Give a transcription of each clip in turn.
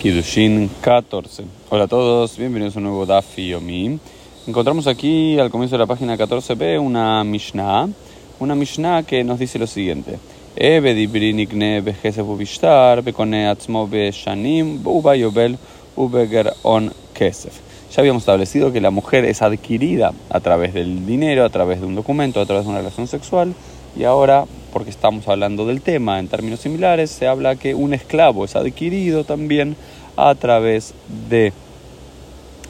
Kidushin 14. Hola a todos, bienvenidos a un nuevo Daf Yomi. Encontramos aquí al comienzo de la página 14b una Mishnah, una Mishnah que nos dice lo siguiente. Ya habíamos establecido que la mujer es adquirida a través del dinero, a través de un documento, a través de una relación sexual, y ahora porque estamos hablando del tema en términos similares, se habla que un esclavo es adquirido también a través de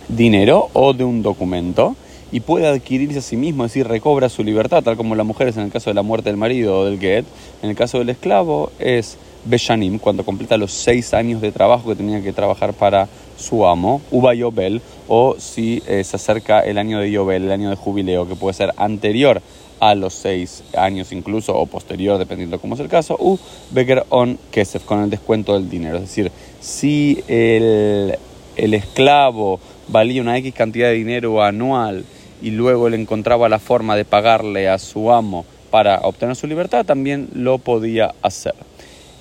dinero o de un documento y puede adquirirse a sí mismo, es decir, recobra su libertad, tal como la mujer es en el caso de la muerte del marido o del get. En el caso del esclavo es Beshanim, cuando completa los seis años de trabajo que tenía que trabajar para su amo, Uba Yobel, o si eh, se acerca el año de Yobel, el año de jubileo, que puede ser anterior a los seis años incluso o posterior, dependiendo de cómo es el caso, u Becker on Kesef, con el descuento del dinero. Es decir, si el, el esclavo valía una X cantidad de dinero anual y luego él encontraba la forma de pagarle a su amo para obtener su libertad, también lo podía hacer.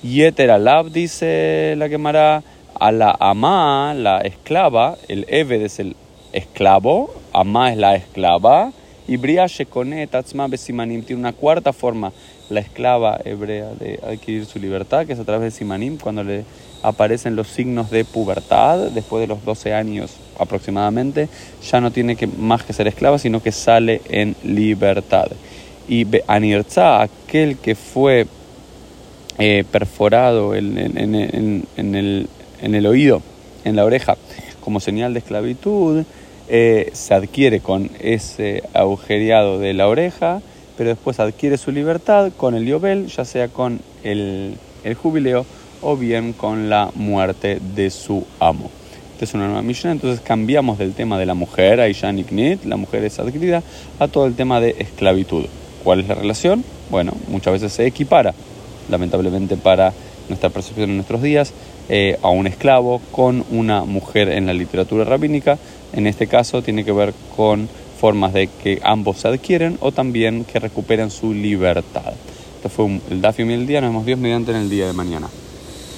Yeter alab, dice la quemará, a la ama, la esclava, el Eved es el esclavo, ama es la esclava, y Bria Tatzma Besimanim tiene una cuarta forma, la esclava hebrea de adquirir su libertad, que es a través de Simanim, cuando le aparecen los signos de pubertad, después de los 12 años aproximadamente, ya no tiene que, más que ser esclava, sino que sale en libertad. Y Anirza, aquel que fue eh, perforado en, el, en el oído, en la oreja, como señal de esclavitud, eh, se adquiere con ese agujereado de la oreja, pero después adquiere su libertad con el yobel, ya sea con el, jubileo o bien con la muerte de su amo. Esta es una nueva misión, entonces cambiamos del tema de la mujer, Aishan Iknit, la mujer es adquirida, a todo el tema de esclavitud. ¿Cuál es la relación? Bueno, muchas veces se equipara, lamentablemente para nuestra percepción en nuestros días, eh, a un esclavo con una mujer en la literatura rabínica. En este caso tiene que ver con formas de que ambos se adquieren o también que recuperen su libertad. Esto fue el Dafi del día, nos vemos Dios mediante en el día de mañana.